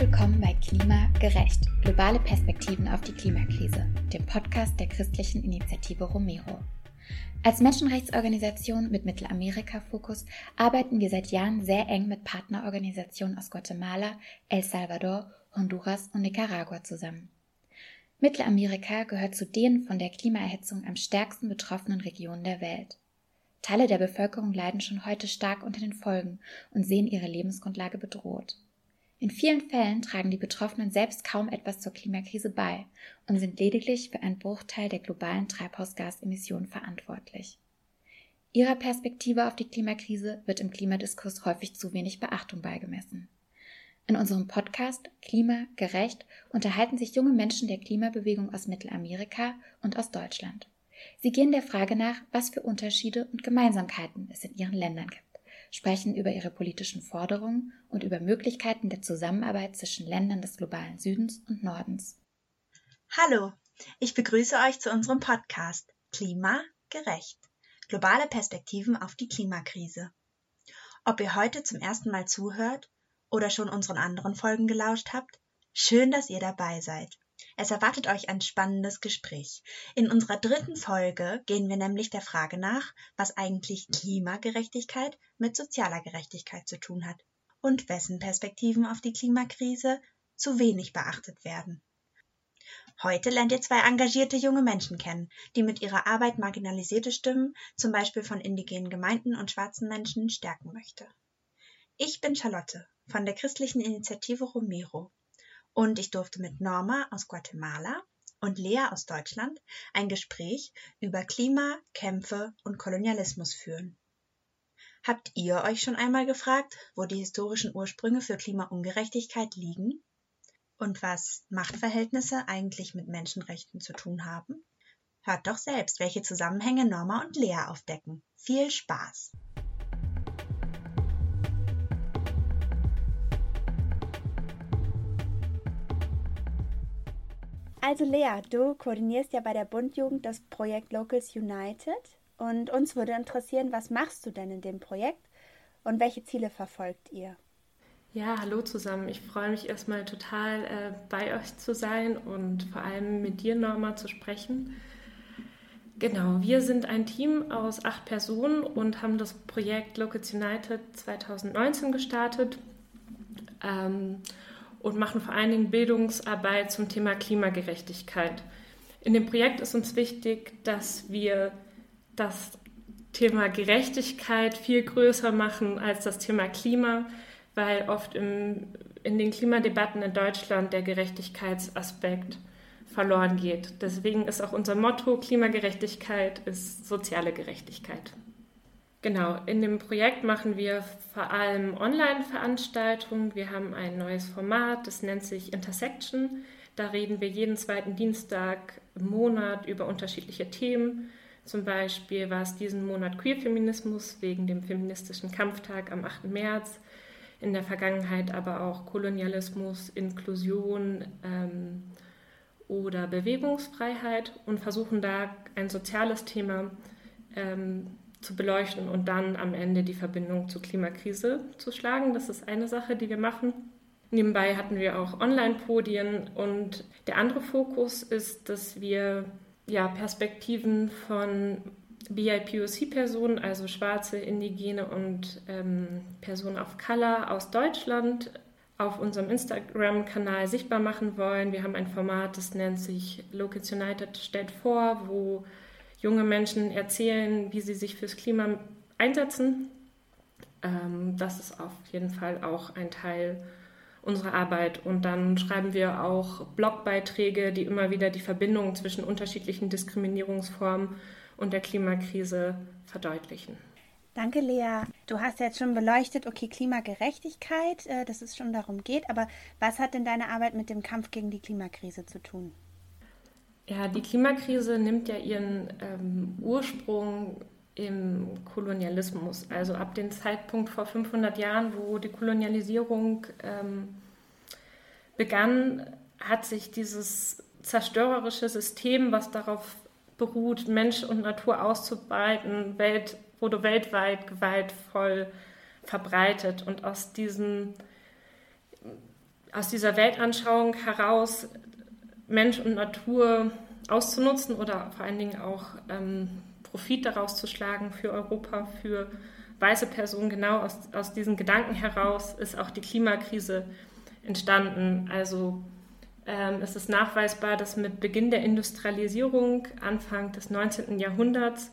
willkommen bei Klima gerecht. Globale Perspektiven auf die Klimakrise, dem Podcast der christlichen Initiative Romero. Als Menschenrechtsorganisation mit Mittelamerika-Fokus arbeiten wir seit Jahren sehr eng mit Partnerorganisationen aus Guatemala, El Salvador, Honduras und Nicaragua zusammen. Mittelamerika gehört zu den von der Klimaerhitzung am stärksten betroffenen Regionen der Welt. Teile der Bevölkerung leiden schon heute stark unter den Folgen und sehen ihre Lebensgrundlage bedroht. In vielen Fällen tragen die Betroffenen selbst kaum etwas zur Klimakrise bei und sind lediglich für einen Bruchteil der globalen Treibhausgasemissionen verantwortlich. Ihrer Perspektive auf die Klimakrise wird im Klimadiskurs häufig zu wenig Beachtung beigemessen. In unserem Podcast Klima gerecht unterhalten sich junge Menschen der Klimabewegung aus Mittelamerika und aus Deutschland. Sie gehen der Frage nach, was für Unterschiede und Gemeinsamkeiten es in ihren Ländern gibt sprechen über ihre politischen Forderungen und über Möglichkeiten der Zusammenarbeit zwischen Ländern des globalen Südens und Nordens. Hallo, ich begrüße euch zu unserem Podcast Klima gerecht. Globale Perspektiven auf die Klimakrise. Ob ihr heute zum ersten Mal zuhört oder schon unseren anderen Folgen gelauscht habt, schön, dass ihr dabei seid. Es erwartet euch ein spannendes Gespräch. In unserer dritten Folge gehen wir nämlich der Frage nach, was eigentlich Klimagerechtigkeit mit sozialer Gerechtigkeit zu tun hat und wessen Perspektiven auf die Klimakrise zu wenig beachtet werden. Heute lernt ihr zwei engagierte junge Menschen kennen, die mit ihrer Arbeit marginalisierte Stimmen, zum Beispiel von indigenen Gemeinden und schwarzen Menschen, stärken möchte. Ich bin Charlotte von der christlichen Initiative Romero und ich durfte mit Norma aus Guatemala und Lea aus Deutschland ein Gespräch über Klima, Kämpfe und Kolonialismus führen. Habt ihr euch schon einmal gefragt, wo die historischen Ursprünge für Klimaungerechtigkeit liegen? Und was Machtverhältnisse eigentlich mit Menschenrechten zu tun haben? Hört doch selbst, welche Zusammenhänge Norma und Lea aufdecken. Viel Spaß! Also Lea, du koordinierst ja bei der Bundjugend das Projekt Locals United und uns würde interessieren, was machst du denn in dem Projekt und welche Ziele verfolgt ihr? Ja, hallo zusammen. Ich freue mich erstmal total äh, bei euch zu sein und vor allem mit dir, Norma, zu sprechen. Genau, wir sind ein Team aus acht Personen und haben das Projekt Locals United 2019 gestartet. Ähm, und machen vor allen Dingen Bildungsarbeit zum Thema Klimagerechtigkeit. In dem Projekt ist uns wichtig, dass wir das Thema Gerechtigkeit viel größer machen als das Thema Klima, weil oft im, in den Klimadebatten in Deutschland der Gerechtigkeitsaspekt verloren geht. Deswegen ist auch unser Motto Klimagerechtigkeit ist soziale Gerechtigkeit. Genau, in dem Projekt machen wir vor allem Online-Veranstaltungen. Wir haben ein neues Format, das nennt sich Intersection. Da reden wir jeden zweiten Dienstag im Monat über unterschiedliche Themen. Zum Beispiel war es diesen Monat Queerfeminismus wegen dem feministischen Kampftag am 8. März. In der Vergangenheit aber auch Kolonialismus, Inklusion ähm, oder Bewegungsfreiheit und versuchen da ein soziales Thema ähm, zu beleuchten und dann am Ende die Verbindung zur Klimakrise zu schlagen. Das ist eine Sache, die wir machen. Nebenbei hatten wir auch Online-Podien und der andere Fokus ist, dass wir ja, Perspektiven von BIPOC-Personen, also schwarze, indigene und ähm, Personen of Color aus Deutschland auf unserem Instagram-Kanal sichtbar machen wollen. Wir haben ein Format, das nennt sich Locals United stellt vor, wo junge Menschen erzählen, wie sie sich fürs Klima einsetzen. Ähm, das ist auf jeden Fall auch ein Teil unserer Arbeit. Und dann schreiben wir auch Blogbeiträge, die immer wieder die Verbindung zwischen unterschiedlichen Diskriminierungsformen und der Klimakrise verdeutlichen. Danke, Lea. Du hast jetzt schon beleuchtet, okay, Klimagerechtigkeit, äh, dass es schon darum geht, aber was hat denn deine Arbeit mit dem Kampf gegen die Klimakrise zu tun? Ja, die Klimakrise nimmt ja ihren ähm, Ursprung im Kolonialismus, also ab dem Zeitpunkt vor 500 Jahren, wo die Kolonialisierung ähm, begann, hat sich dieses zerstörerische System, was darauf beruht, Mensch und Natur auszubeuten, Welt, wurde weltweit gewaltvoll verbreitet. Und aus diesem aus dieser Weltanschauung heraus Mensch und Natur auszunutzen oder vor allen Dingen auch ähm, Profit daraus zu schlagen für Europa, für weiße Personen. Genau aus, aus diesen Gedanken heraus ist auch die Klimakrise entstanden. Also ähm, es ist nachweisbar, dass mit Beginn der Industrialisierung Anfang des 19. Jahrhunderts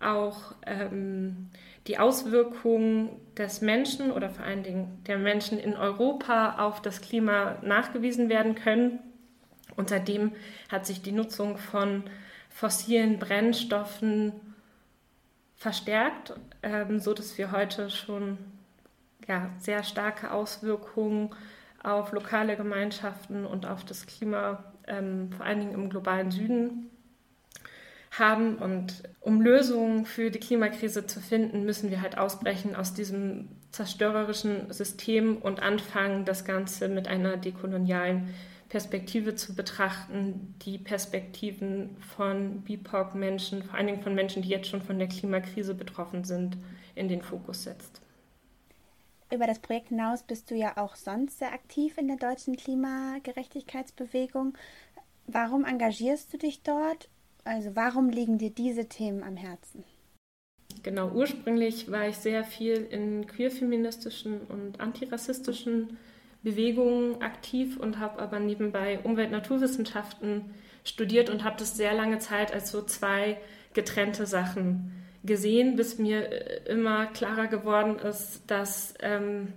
auch ähm, die Auswirkungen des Menschen oder vor allen Dingen der Menschen in Europa auf das Klima nachgewiesen werden können. Und seitdem hat sich die Nutzung von fossilen Brennstoffen verstärkt, ähm, so dass wir heute schon ja, sehr starke Auswirkungen auf lokale Gemeinschaften und auf das Klima, ähm, vor allen Dingen im globalen Süden, haben. Und um Lösungen für die Klimakrise zu finden, müssen wir halt ausbrechen aus diesem zerstörerischen System und anfangen, das Ganze mit einer dekolonialen Perspektive zu betrachten, die Perspektiven von BIPOC-Menschen, vor allen Dingen von Menschen, die jetzt schon von der Klimakrise betroffen sind, in den Fokus setzt. Über das Projekt hinaus bist du ja auch sonst sehr aktiv in der deutschen Klimagerechtigkeitsbewegung. Warum engagierst du dich dort also warum liegen dir diese Themen am Herzen? Genau, ursprünglich war ich sehr viel in queerfeministischen und antirassistischen Bewegungen aktiv und habe aber nebenbei Umwelt-Naturwissenschaften studiert und habe das sehr lange Zeit als so zwei getrennte Sachen gesehen, bis mir äh, immer klarer geworden ist, dass ähm,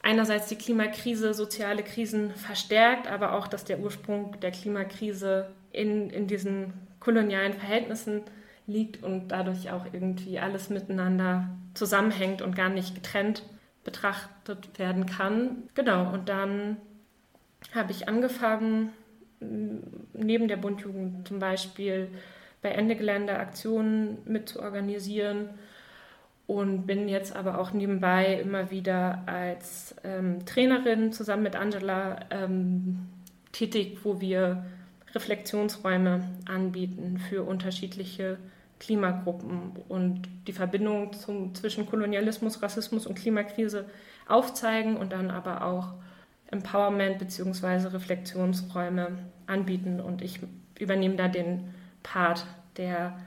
einerseits die Klimakrise soziale Krisen verstärkt, aber auch, dass der Ursprung der Klimakrise in, in diesen kolonialen Verhältnissen liegt und dadurch auch irgendwie alles miteinander zusammenhängt und gar nicht getrennt betrachtet werden kann. Genau, und dann habe ich angefangen, neben der Bundjugend zum Beispiel bei Ende Gelände Aktionen mitzuorganisieren und bin jetzt aber auch nebenbei immer wieder als ähm, Trainerin zusammen mit Angela ähm, tätig, wo wir Reflexionsräume anbieten für unterschiedliche Klimagruppen und die Verbindung zum, zwischen Kolonialismus, Rassismus und Klimakrise aufzeigen und dann aber auch Empowerment bzw. Reflexionsräume anbieten. Und ich übernehme da den Part der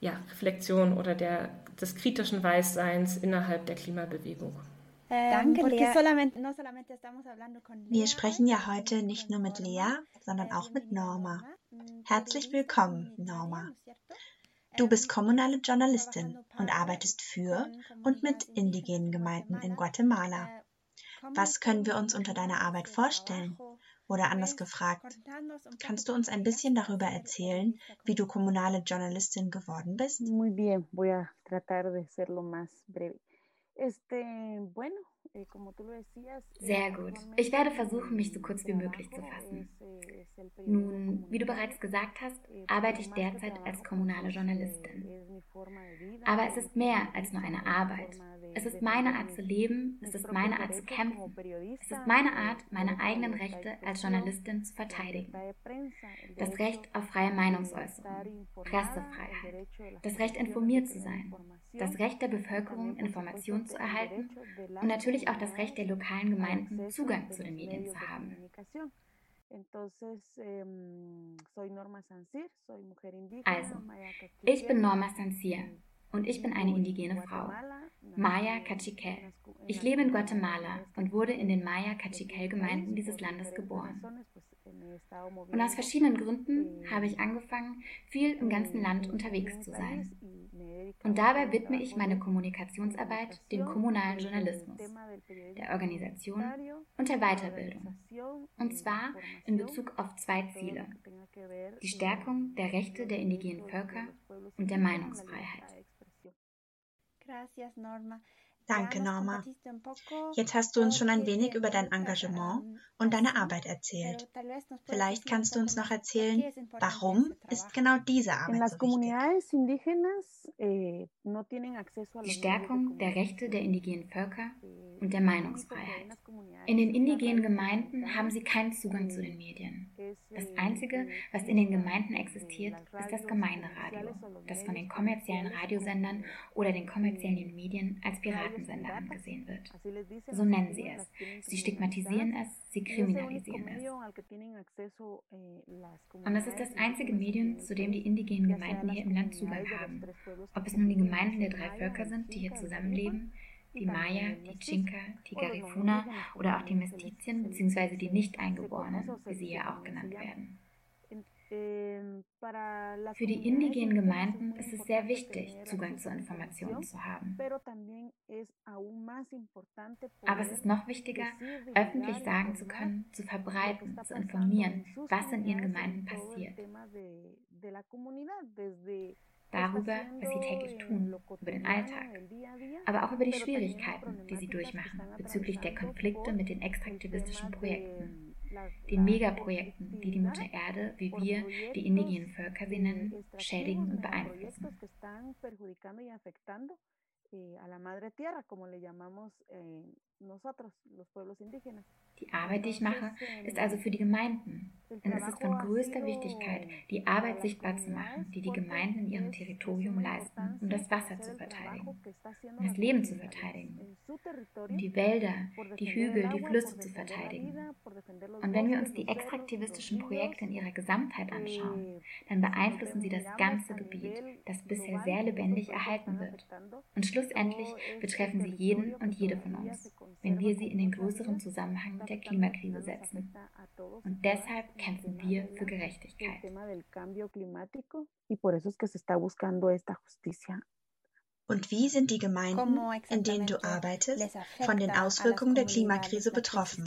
ja, Reflexion oder der, des kritischen Weißseins innerhalb der Klimabewegung. Danke, Lea. Wir sprechen ja heute nicht nur mit Lea, sondern auch mit Norma. Herzlich willkommen, Norma. Du bist kommunale Journalistin und arbeitest für und mit indigenen Gemeinden in Guatemala. Was können wir uns unter deiner Arbeit vorstellen? Oder anders gefragt, kannst du uns ein bisschen darüber erzählen, wie du kommunale Journalistin geworden bist? Muy bien, voy a tratar de ser lo más breve. Este, bueno, Sehr gut. Ich werde versuchen, mich so kurz wie möglich zu fassen. Nun, wie du bereits gesagt hast, arbeite ich derzeit als kommunale Journalistin. Aber es ist mehr als nur eine Arbeit. Es ist meine Art zu leben, es ist meine Art zu kämpfen. Es ist meine Art, meine eigenen Rechte als Journalistin zu verteidigen. Das Recht auf freie Meinungsäußerung, Pressefreiheit, das Recht informiert zu sein, das Recht der Bevölkerung, Informationen zu erhalten und natürlich auch das Recht der lokalen Gemeinden, Zugang zu den Medien zu haben. Also, ich bin Norma Sancier und ich bin eine indigene Frau, Maya Cachiquel. Ich lebe in Guatemala und wurde in den Maya Cachiquel-Gemeinden dieses Landes geboren. Und aus verschiedenen Gründen habe ich angefangen, viel im ganzen Land unterwegs zu sein. Und dabei widme ich meine Kommunikationsarbeit dem kommunalen Journalismus, der Organisation und der Weiterbildung. Und zwar in Bezug auf zwei Ziele. Die Stärkung der Rechte der indigenen Völker und der Meinungsfreiheit. Danke, Norma. Jetzt hast du uns schon ein wenig über dein Engagement und deine Arbeit erzählt. Vielleicht kannst du uns noch erzählen, warum ist genau diese Arbeit so wichtig? Eh, Die Stärkung der Rechte der indigenen Völker und der Meinungsfreiheit. In den indigenen Gemeinden haben sie keinen Zugang zu den Medien. Das Einzige, was in den Gemeinden existiert, ist das Gemeinderadio, das von den kommerziellen Radiosendern oder den kommerziellen Medien als Pirat Piratensänder angesehen wird. So nennen sie es. Sie stigmatisieren es, sie kriminalisieren es. Und das ist das einzige Medium, zu dem die indigenen Gemeinden hier im Land Zugang haben. Ob es nun die Gemeinden der drei Völker sind, die hier zusammenleben, die Maya, die Chinka, die Garifuna oder auch die Mestizien bzw. die Nicht-Eingeborenen, wie sie ja auch genannt werden. Für die indigenen Gemeinden ist es sehr wichtig, Zugang zu Informationen zu haben. Aber es ist noch wichtiger, öffentlich sagen zu können, zu verbreiten, zu informieren, was in ihren Gemeinden passiert darüber, was sie täglich tun, über den Alltag, aber auch über die Schwierigkeiten, die sie durchmachen bezüglich der Konflikte mit den extraktivistischen Projekten, den Megaprojekten, die die Mutter Erde, wie wir, die indigenen Völker sie nennen, schädigen und beeinflussen. Eh, a la madre tierra, como le llamamos eh, nosotros, los pueblos indígenas. Die Arbeit, die ich mache, ist also für die Gemeinden. Denn es ist von größter Wichtigkeit, die Arbeit sichtbar zu machen, die die Gemeinden in ihrem Territorium leisten, um das Wasser zu verteidigen, um das Leben zu verteidigen, um die Wälder, die Hügel, die Flüsse zu verteidigen. Und wenn wir uns die extraktivistischen Projekte in ihrer Gesamtheit anschauen, dann beeinflussen sie das ganze Gebiet, das bisher sehr lebendig erhalten wird. Und schlussendlich betreffen sie jeden und jede von uns, wenn wir sie in den größeren Zusammenhang mit der Klimakrise setzen. Und deshalb kämpfen wir für Gerechtigkeit. Und wie sind die Gemeinden, in denen du arbeitest, von den Auswirkungen der Klimakrise betroffen?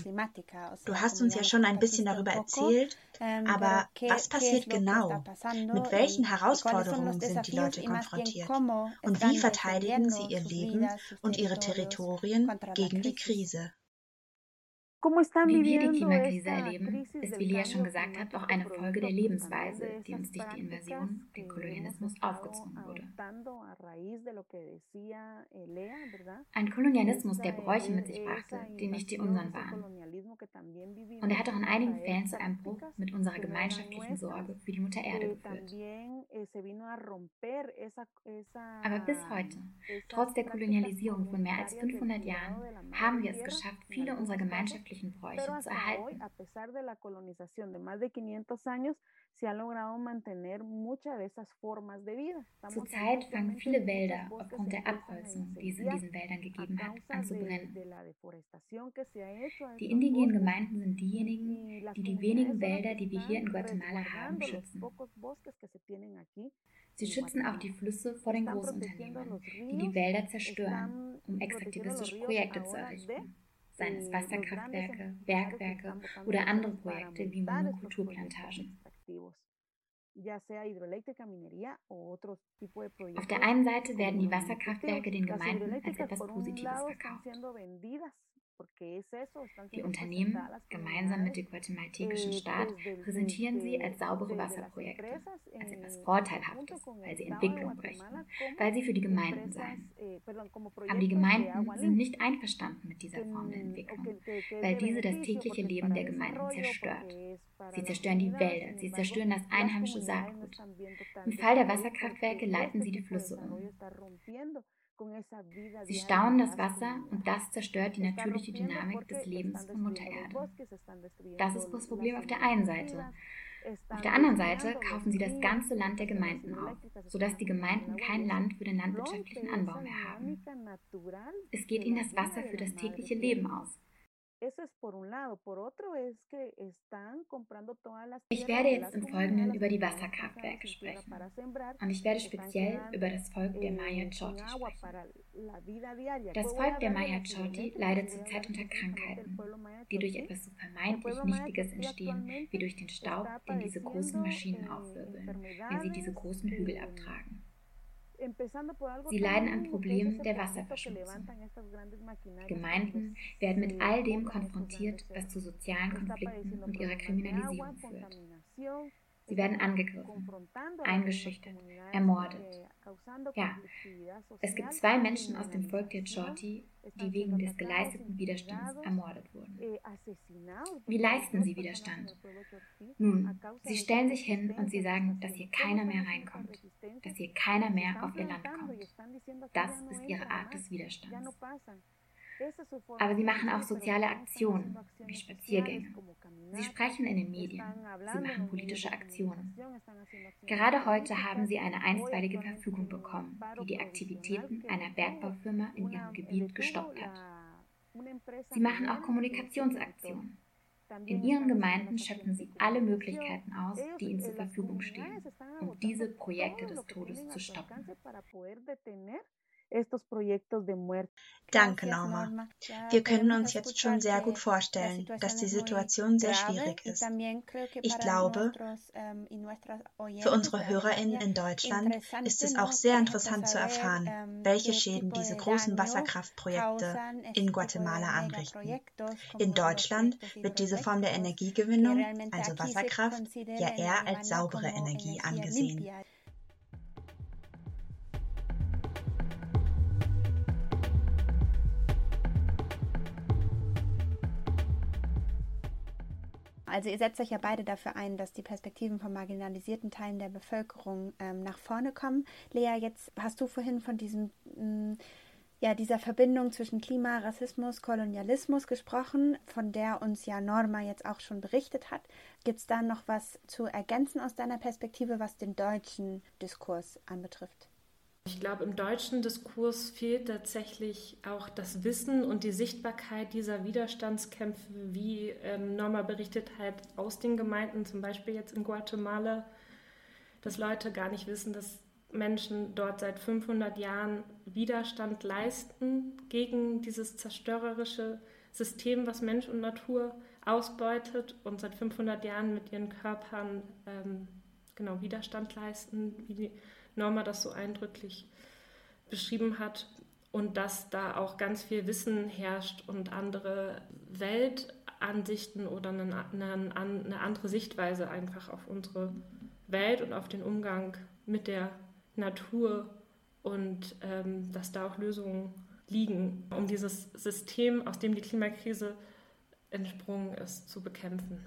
Du hast uns ja schon ein bisschen darüber erzählt, aber was passiert genau? Mit welchen Herausforderungen sind die Leute konfrontiert? Und wie verteidigen sie ihr Leben und ihre Territorien gegen die Krise? Wie wir die Klimakrise erleben, ist, wie Lea schon gesagt hat, auch eine Folge der Lebensweise, die uns durch die Invasion, den Kolonialismus aufgezwungen wurde. Ein Kolonialismus, der Bräuche mit sich brachte, die nicht die unseren waren. Und er hat auch in einigen Fällen zu einem Bruch mit unserer gemeinschaftlichen Sorge für die Mutter Erde geführt. Aber bis heute, trotz der Kolonialisierung von mehr als 500 Jahren, haben wir es geschafft, viele unserer gemeinschaftlichen geschichtlichen Bräuche zu erhalten. A pesar de la colonización de más de 500 años, se han logrado mantener muchas de esas formas de vida. Zurzeit fangen viele Wälder aufgrund der Abholzung, die es in diesen Wäldern gegeben hat, an zu brennen. Die indigenen Gemeinden sind diejenigen, die die wenigen Wälder, die wir hier in Guatemala haben, schützen. Sie schützen auch die Flüsse vor den Großunternehmen, die die Wälder zerstören, um extraktivistische Projekte zu errichten seien es Wasserkraftwerke, Bergwerke oder andere Projekte wie Monokulturplantagen. Auf der einen Seite werden die Wasserkraftwerke den Gemeinden als etwas Positives verkauft. Die Unternehmen, gemeinsam mit dem guatemaltekischen eh, Staat, präsentieren sie als saubere Wasserprojekte, als etwas Vorteilhaftes, weil sie Entwicklung brächten, weil sie für die Gemeinden seien. Eh, Aber die Gemeinden sind nicht einverstanden mit dieser Form der Entwicklung, weil diese das tägliche Leben der Gemeinden zerstört. Sie zerstören die Wälder, sie zerstören das einheimische Saatgut. Im Fall der Wasserkraftwerke leiten sie die Flüsse um. Sie stauen das Wasser und das zerstört die natürliche Dynamik des Lebens von Mutter Erde. Das ist das Problem auf der einen Seite. Auf der anderen Seite kaufen sie das ganze Land der Gemeinden auf, sodass die Gemeinden kein Land für den landwirtschaftlichen Anbau mehr haben. Es geht ihnen das Wasser für das tägliche Leben aus. Ich werde jetzt im Folgenden über die Wasserkraftwerke sprechen. Und ich werde speziell über das Volk der Maya eh, Choti sprechen. Das Volk der Maya Choti leidet zurzeit unter Krankheiten, die durch etwas so vermeintlich Nichtiges entstehen, wie durch den Staub, den diese großen Maschinen aufwirbeln, wenn sie diese großen Hügel abtragen. Sie leiden an Problemen der Wasserverschmutzung. Gemeinden werden mit all dem konfrontiert, was zu sozialen Konflikten und ihrer Kriminalisierung führt. Sie werden angegriffen, eingeschüchtert, ermordet. Ja, es gibt zwei Menschen aus dem Volk der Chorti, die wegen des geleisteten Widerstands ermordet wurden. Wie leisten sie Widerstand? Nun, sie stellen sich hin und sie sagen, dass hier keiner mehr reinkommt, dass hier keiner mehr auf ihr Land kommt. Das ist ihre Art des Widerstands. Aber sie machen auch soziale Aktionen, wie Spaziergänge. Sie sprechen in den Medien. Sie machen politische Aktionen. Gerade heute haben sie eine einstweilige Verfügung bekommen, die die Aktivitäten einer Bergbaufirma in ihrem Gebiet gestoppt hat. Sie machen auch Kommunikationsaktionen. In ihren Gemeinden schöpfen sie alle Möglichkeiten aus, die ihnen zur Verfügung stehen, um diese Projekte des Todes zu stoppen estos proyectos de muerte. Danke, Norma. Wir können uns jetzt schon sehr gut vorstellen, dass die Situation sehr schwierig ist. Ich glaube, für unsere HörerInnen in Deutschland ist es auch sehr interessant zu erfahren, welche Schäden diese großen Wasserkraftprojekte in Guatemala anrichten. In Deutschland wird diese Form der Energiegewinnung, also Wasserkraft, ja eher als saubere Energie angesehen. Also ihr setzt euch ja beide dafür ein, dass die Perspektiven von marginalisierten Teilen der Bevölkerung ähm, nach vorne kommen. Lea, jetzt hast du vorhin von diesem mh, mm, ja, dieser Verbindung zwischen Klima, Rassismus, Kolonialismus gesprochen, von der uns ja Norma jetzt auch schon berichtet hat. Gibt es da noch was zu ergänzen aus deiner Perspektive, was den deutschen Diskurs anbetrifft? Ich glaube, im deutschen Diskurs fehlt tatsächlich auch das Wissen und die Sichtbarkeit dieser Widerstandskämpfe, wie ähm, Norma berichtet hat, aus den Gemeinden, zum Beispiel jetzt in Guatemala, dass Leute gar nicht wissen, dass Menschen dort seit 500 Jahren Widerstand leisten gegen dieses zerstörerische System, was Mensch und Natur ausbeutet und seit 500 Jahren mit ihren Körpern ähm, genau Widerstand leisten, wie die Norma das so eindrücklich beschrieben hat und dass da auch ganz viel Wissen herrscht und andere Weltansichten oder eine, eine, eine andere Sichtweise einfach auf unsere Welt und auf den Umgang mit der Natur und ähm, dass da auch Lösungen liegen, um dieses System, aus dem die Klimakrise entsprungen ist, zu bekämpfen.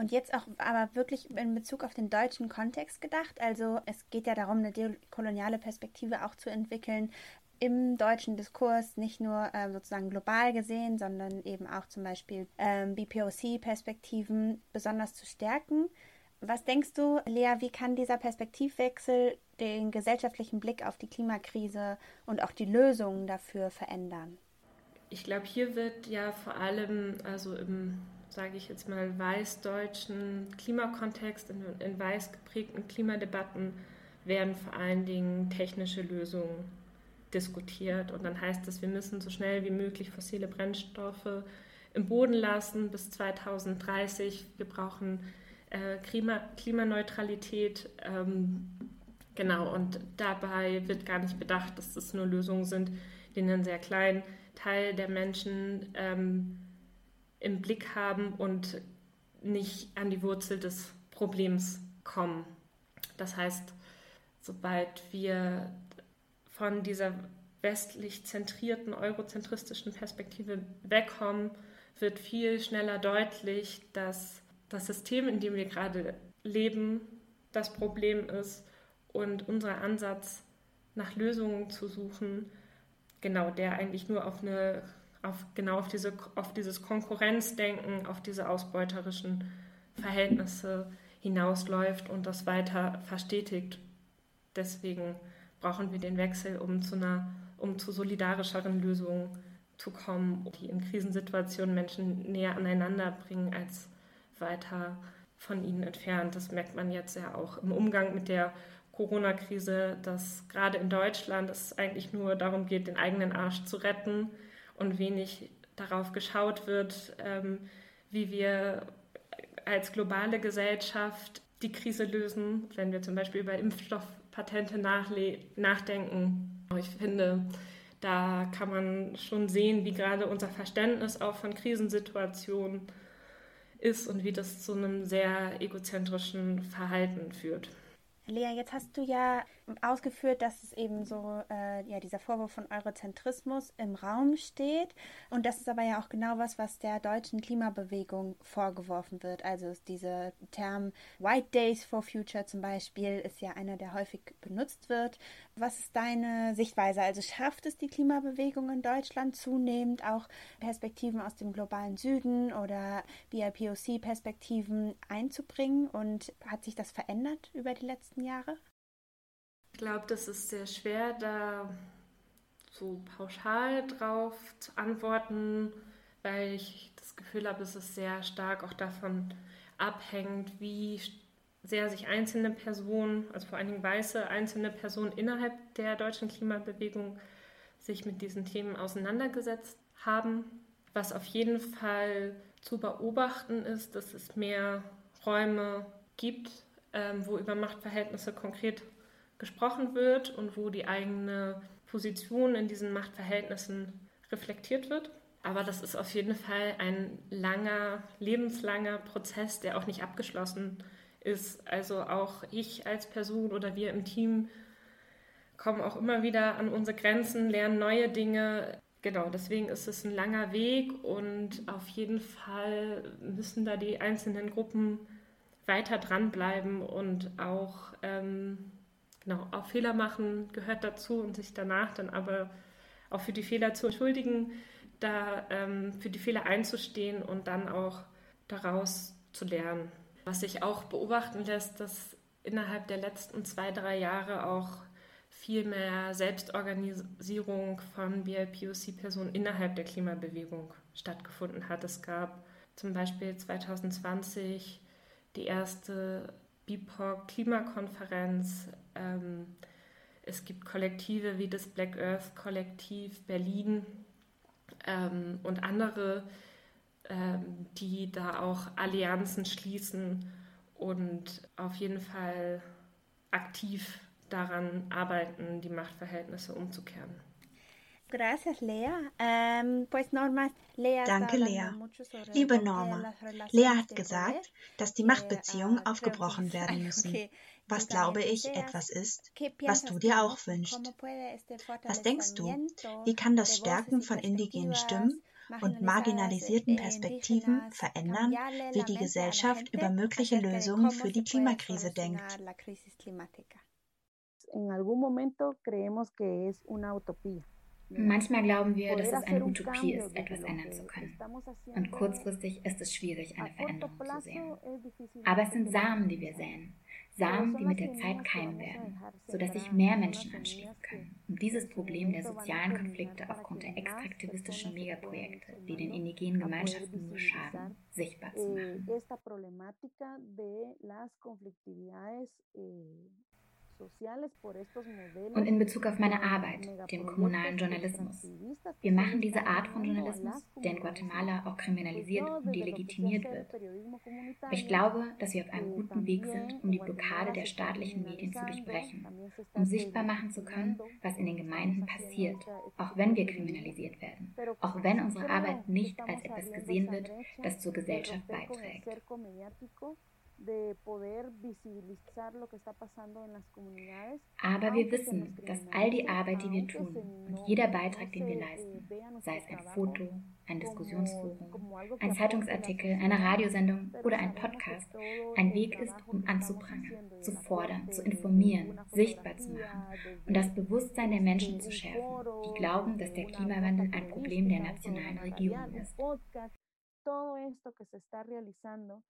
Und jetzt auch aber wirklich in Bezug auf den deutschen Kontext gedacht. Also es geht ja darum, eine dekoloniale Perspektive auch zu entwickeln im deutschen Diskurs, nicht nur äh, sozusagen global gesehen, sondern eben auch zum Beispiel ähm, BPOC-Perspektiven besonders zu stärken. Was denkst du, Lea, wie kann dieser Perspektivwechsel den gesellschaftlichen Blick auf die Klimakrise und auch die Lösungen dafür verändern? Ich glaube, hier wird ja vor allem also im sage ich jetzt mal, weißdeutschen Klimakontext, in, in weiß geprägten Klimadebatten werden vor allen Dingen technische Lösungen diskutiert. Und dann heißt es, wir müssen so schnell wie möglich fossile Brennstoffe im Boden lassen bis 2030. Wir brauchen äh, Klima, Klimaneutralität. Ähm, genau, und dabei wird gar nicht bedacht, dass das nur Lösungen sind, die einen sehr kleinen Teil der Menschen ähm, im Blick haben und nicht an die Wurzel des Problems kommen. Das heißt, sobald wir von dieser westlich zentrierten, eurozentristischen Perspektive wegkommen, wird viel schneller deutlich, dass das System, in dem wir gerade leben, das Problem ist und unser Ansatz nach Lösungen zu suchen, genau der eigentlich nur auf eine auf, genau auf, diese, auf dieses Konkurrenzdenken, auf diese ausbeuterischen Verhältnisse hinausläuft und das weiter verstetigt. Deswegen brauchen wir den Wechsel, um zu einer, um zu solidarischeren Lösungen zu kommen, die in Krisensituationen Menschen näher aneinander bringen als weiter von ihnen entfernt. Das merkt man jetzt ja auch im Umgang mit der Corona-Krise, dass gerade in Deutschland es eigentlich nur darum geht, den eigenen Arsch zu retten und wenig darauf geschaut wird, ähm, wie wir als globale Gesellschaft die Krise lösen, wenn wir zum Beispiel über Impfstoffpatente nachdenken. Ich finde, da kann man schon sehen, wie gerade unser Verständnis auch von Krisensituationen ist und wie das zu einem sehr egozentrischen Verhalten führt. Lea, jetzt hast du ja ausgeführt, dass es eben so, äh, ja, dieser Vorwurf von Eurozentrismus im Raum steht. Und das ist aber ja auch genau was, was der deutschen Klimabewegung vorgeworfen wird. Also dieser Term White Days for Future zum Beispiel ist ja einer, der häufig benutzt wird. Was ist deine Sichtweise? Also schafft es die Klimabewegung in Deutschland zunehmend auch Perspektiven aus dem globalen Süden oder BIPOC-Perspektiven einzubringen? Und hat sich das verändert über die letzten Jahre? Ich glaube, das ist sehr schwer, da so pauschal drauf zu antworten, weil ich das Gefühl habe, dass es sehr stark auch davon abhängt, wie sehr sich einzelne Personen, also vor allen Dingen weiße einzelne Personen innerhalb der deutschen Klimabewegung sich mit diesen Themen auseinandergesetzt haben. Was auf jeden Fall zu beobachten ist, dass es mehr Räume gibt, ähm, wo über Machtverhältnisse konkret gesprochen wird und wo die eigene Position in diesen Machtverhältnissen reflektiert wird. Aber das ist auf jeden Fall ein langer, lebenslanger Prozess, der auch nicht abgeschlossen ist. Also auch ich als Person oder wir im Team kommen auch immer wieder an unsere Grenzen, lernen neue Dinge. Genau, deswegen ist es ein langer Weg und auf jeden Fall müssen da die einzelnen Gruppen weiter dranbleiben und auch, ähm, genau, auch Fehler machen gehört dazu und sich danach dann aber auch für die Fehler zu entschuldigen, da ähm, für die Fehler einzustehen und dann auch daraus zu lernen. Was sich auch beobachten lässt, dass innerhalb der letzten zwei, drei Jahre auch viel mehr Selbstorganisierung von BIPOC-Personen innerhalb der Klimabewegung stattgefunden hat. Es gab zum Beispiel 2020 die erste BIPOC-Klimakonferenz. Ähm, es gibt Kollektive wie das Black Earth Kollektiv Berlin ähm, und andere, ähm, die da auch Allianzen schließen und auf jeden Fall aktiv daran arbeiten, die Machtverhältnisse umzukehren. Gracias, Lea. Ähm, pues Norma, Lea Danke, Lea. Liebe Norma, Lea hat gesagt, dass die Machtbeziehungen ah, aufgebrochen werden müssen. Was glaube ich etwas ist, was du dir auch wünschst. Was denkst du, wie kann das Stärken von indigenen Stimmen und marginalisierten Perspektiven verändern, wie die Gesellschaft über mögliche Lösungen für die Klimakrise denkt? En algún momento creemos que es una utopía. Manchmal glauben wir, dass es eine Utopie ist, etwas ändern zu können. Und kurzfristig ist es schwierig, eine Veränderung zu sehen. Aber es sind Samen, die wir säen. Samen, die mit der Zeit keimen werden, sodass sich mehr Menschen anschließen können, um dieses Problem der sozialen Konflikte aufgrund der extraktivistischen Megaprojekte, die den indigenen Gemeinschaften nur schaden, sichtbar zu machen. Und in Bezug auf meine Arbeit, dem kommunalen Journalismus. Wir machen diese Art von Journalismus, der in Guatemala auch kriminalisiert und delegitimiert wird. Ich glaube, dass wir auf einem guten Weg sind, um die Blockade der staatlichen Medien zu durchbrechen, um sichtbar machen zu können, was in den Gemeinden passiert, auch wenn wir kriminalisiert werden, auch wenn unsere Arbeit nicht als etwas gesehen wird, das zur Gesellschaft beiträgt. Aber wir wissen, dass all die Arbeit, die wir tun und jeder Beitrag, den wir leisten, sei es ein Foto, ein Diskussionsforum, ein Zeitungsartikel, eine Radiosendung oder ein Podcast, ein Weg ist, um anzuprangern, zu fordern, zu informieren, sichtbar zu machen und das Bewusstsein der Menschen zu schärfen, die glauben, dass der Klimawandel ein Problem der nationalen Regierung ist. Todo esto que se está realizando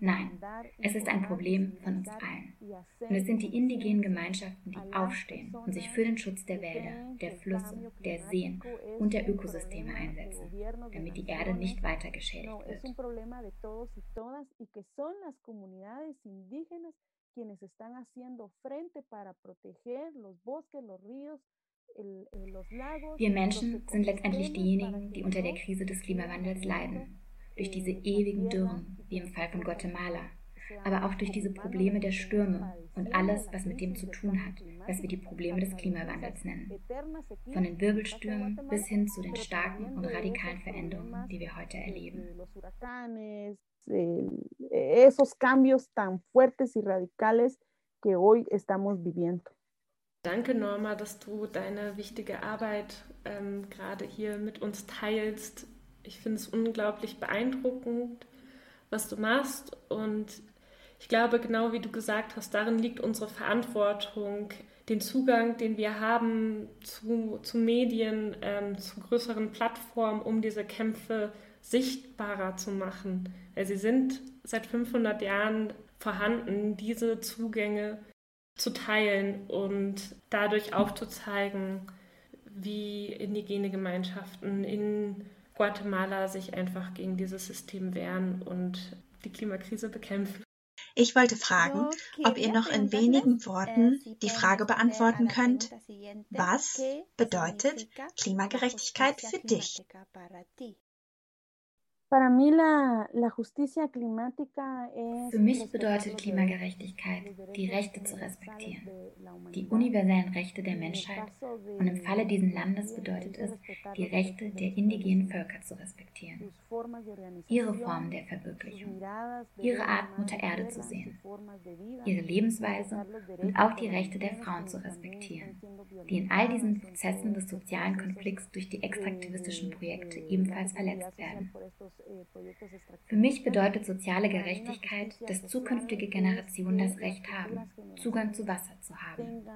Nein, es ist ein Problem von uns allen. Und es sind die indigenen Gemeinschaften, die aufstehen und sich für den Schutz der Wälder, der Flüsse, der Seen und der Ökosysteme einsetzen, damit die Erde nicht weiter geschädigt wird. Wir Menschen sind letztendlich diejenigen, die unter der Krise des Klimawandels leiden. Durch diese ewigen Dürren, wie im Fall von Guatemala, aber auch durch diese Probleme der Stürme und alles, was mit dem zu tun hat, was wir die Probleme des Klimawandels nennen. Von den Wirbelstürmen bis hin zu den starken und radikalen Veränderungen, die wir heute erleben. Esos cambios tan fuertes y radicales que hoy estamos viviendo. Danke, Norma, dass du deine wichtige Arbeit ähm, gerade hier mit uns teilst. Ich finde es unglaublich beeindruckend, was du machst. Und ich glaube, genau wie du gesagt hast, darin liegt unsere Verantwortung, den Zugang, den wir haben zu, zu Medien, ähm, zu größeren Plattformen, um diese Kämpfe sichtbarer zu machen. Weil sie sind seit 500 Jahren vorhanden, diese Zugänge zu teilen und dadurch aufzuzeigen, wie indigene Gemeinschaften in Guatemala sich einfach gegen dieses System wehren und die Klimakrise bekämpfen. Ich wollte fragen, ob ihr noch in wenigen Worten die Frage beantworten könnt, was bedeutet Klimagerechtigkeit für dich? Für mich bedeutet Klimagerechtigkeit, die Rechte zu respektieren, die universellen Rechte der Menschheit. und im Falle dieses Landes bedeutet es, die Rechte der indigenen Völker zu respektieren, ihre Formen der Verwirklichung, ihre Art Mutter Erde zu sehen, ihre Lebensweise und auch die Rechte der Frauen zu respektieren, die in all diesen Prozessen des sozialen Konflikts durch die extraktivistischen Projekte ebenfalls verletzt werden. Für mich bedeutet soziale Gerechtigkeit, dass zukünftige Generationen das Recht haben, Zugang zu Wasser zu haben,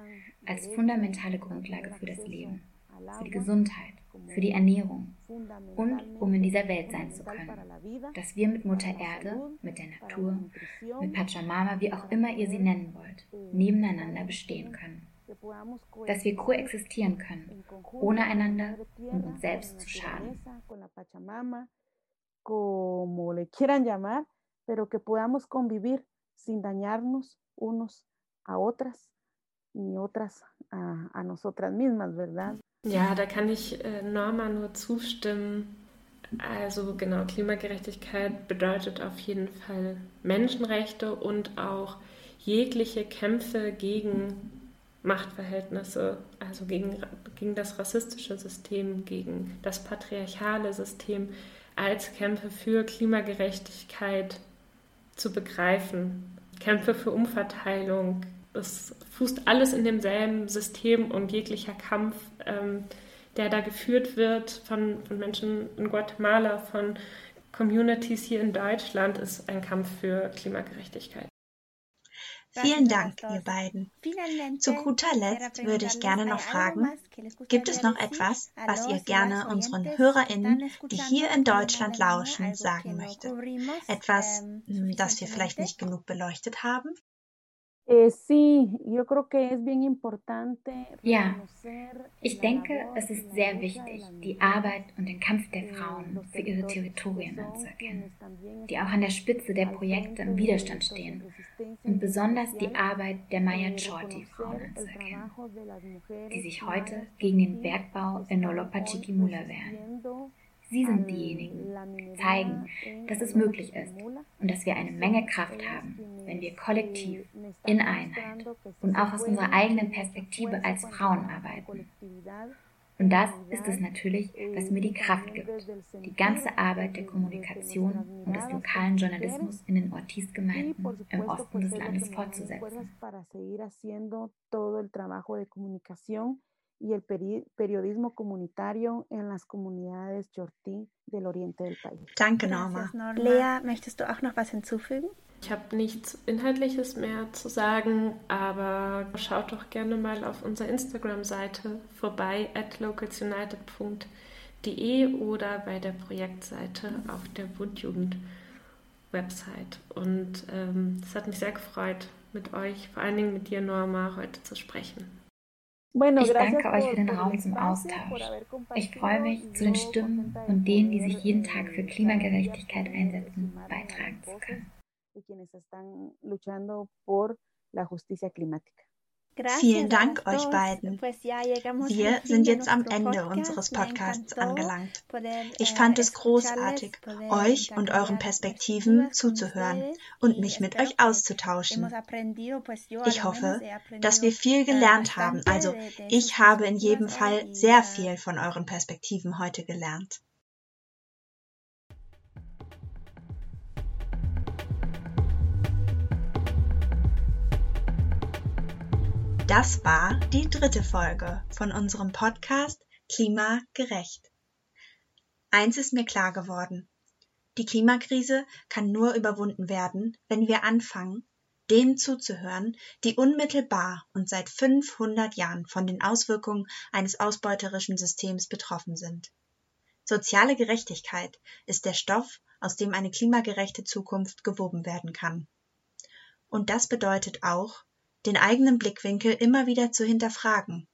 als fundamentale Grundlage für das Leben, für die Gesundheit, für die Ernährung und um in dieser Welt sein zu können. Dass wir mit Mutter Erde, mit der Natur, mit Pachamama, wie auch immer ihr sie nennen wollt, nebeneinander bestehen können. Dass wir koexistieren können, ohne einander und uns selbst zu schaden como le quieran llamar, pero que podamos convivir sin dañarnos unos a otras ni otras a, a nosotras mismas, ¿verdad? Ja, da kann ich äh, Norma nur zustimmen. Also genau, Klimagerechtigkeit bedeutet auf jeden Fall Menschenrechte und auch jegliche Kämpfe gegen Machtverhältnisse, also gegen, gegen das rassistische System, gegen das patriarchale System, als Kämpfe für Klimagerechtigkeit zu begreifen. Kämpfe für Umverteilung. Es fußt alles in demselben System und jeglicher Kampf, ähm, der da geführt wird von, von Menschen in Guatemala, von Communities hier in Deutschland, ist ein Kampf für Klimagerechtigkeit. Vielen Dank, ihr beiden. Zu guter Letzt würde ich gerne noch fragen, gibt es noch etwas, was ihr gerne unseren HörerInnen, die hier in Deutschland lauschen, sagen möchtet? Etwas, hm, das wir vielleicht nicht genug beleuchtet haben? Eh, ja, ich denke, es ist sehr wichtig, die Arbeit und den Kampf der Frauen für ihre Territorien anzuerkennen, die auch an der Spitze der Projekte im Widerstand stehen und besonders die Arbeit der Maya Chorti-Frauen anzuerkennen, die sich heute gegen den Bergbau in Nolopa Chiquimula wehren. Sie sind diejenigen, die zeigen, dass es möglich ist und dass wir eine Menge Kraft haben, wenn wir kollektiv, in Einheit und auch aus unserer eigenen Perspektive als Frauen arbeiten. Und das ist es natürlich, was mir die Kraft gibt, die ganze Arbeit der Kommunikation und des lokalen Journalismus in den Ortiz-Gemeinden im Osten des Landes fortzusetzen. Y el periodismo comunitario en las comunidades Chortí del Oriente del país. Danke, Norma. Lea, möchtest du auch noch was hinzufügen? Ich habe nichts Inhaltliches mehr zu sagen, aber schaut doch gerne mal auf unserer Instagram-Seite vorbei, at localsunited.de oder bei der Projektseite auf der Bundjugend-Website. Und ähm, es hat mich sehr gefreut, mit euch, vor allen Dingen mit dir, Norma, heute zu sprechen. Ich danke euch für den Raum zum Austausch. Ich freue mich, zu den Stimmen und denen, die sich jeden Tag für Klimagerechtigkeit einsetzen, beitragen zu können. Vielen Dank euch beiden. Wir sind jetzt am Ende unseres Podcasts angelangt. Ich eh, fand es großartig, euch und euren Perspektiven zuzuhören und mich mit euch auszutauschen. Ich hoffe, dass wir viel eh, gelernt haben. Also ich habe in jedem Fall sehr viel von euren Perspektiven heute gelernt. Das war die dritte Folge von unserem Podcast Klimagerecht. Eins ist mir klar geworden. Die Klimakrise kann nur überwunden werden, wenn wir anfangen, denen zuzuhören, die unmittelbar und seit 500 Jahren von den Auswirkungen eines ausbeuterischen Systems betroffen sind. Soziale Gerechtigkeit ist der Stoff, aus dem eine klimagerechte Zukunft gewoben werden kann. Und das bedeutet auch, den eigenen Blickwinkel immer wieder zu hinterfragen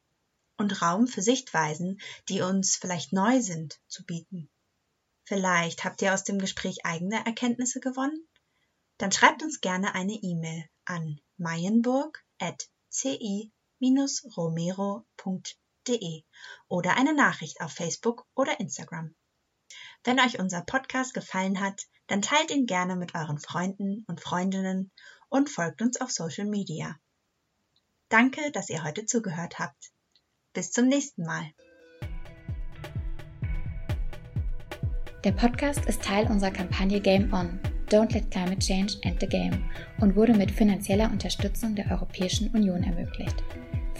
und Raum für Sichtweisen, die uns vielleicht neu sind, zu bieten. Vielleicht habt ihr aus dem Gespräch eigene Erkenntnisse gewonnen? Dann schreibt uns gerne eine E-Mail an mayenburg.ci-romero.de oder eine Nachricht auf Facebook oder Instagram. Wenn euch unser Podcast gefallen hat, dann teilt ihn gerne mit euren Freunden und Freundinnen und folgt uns auf Social Media. Danke, dass ihr heute zugehört habt. Bis zum nächsten Mal. Der Podcast ist Teil unserer Kampagne Game On. Don't Let Climate Change End the Game und wurde mit finanzieller Unterstützung der Europäischen Union ermöglicht.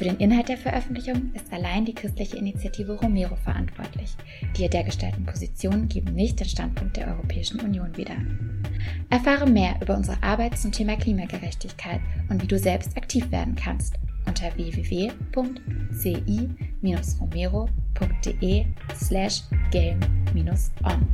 Für den Inhalt der Veröffentlichung ist allein die christliche Initiative Romero verantwortlich. Die ihr dergestellten Positionen geben nicht den Standpunkt der Europäischen Union wieder. Erfahre mehr über unsere Arbeit zum Thema Klimagerechtigkeit und wie du selbst aktiv werden kannst unter www.ci-romero.de slash game-on.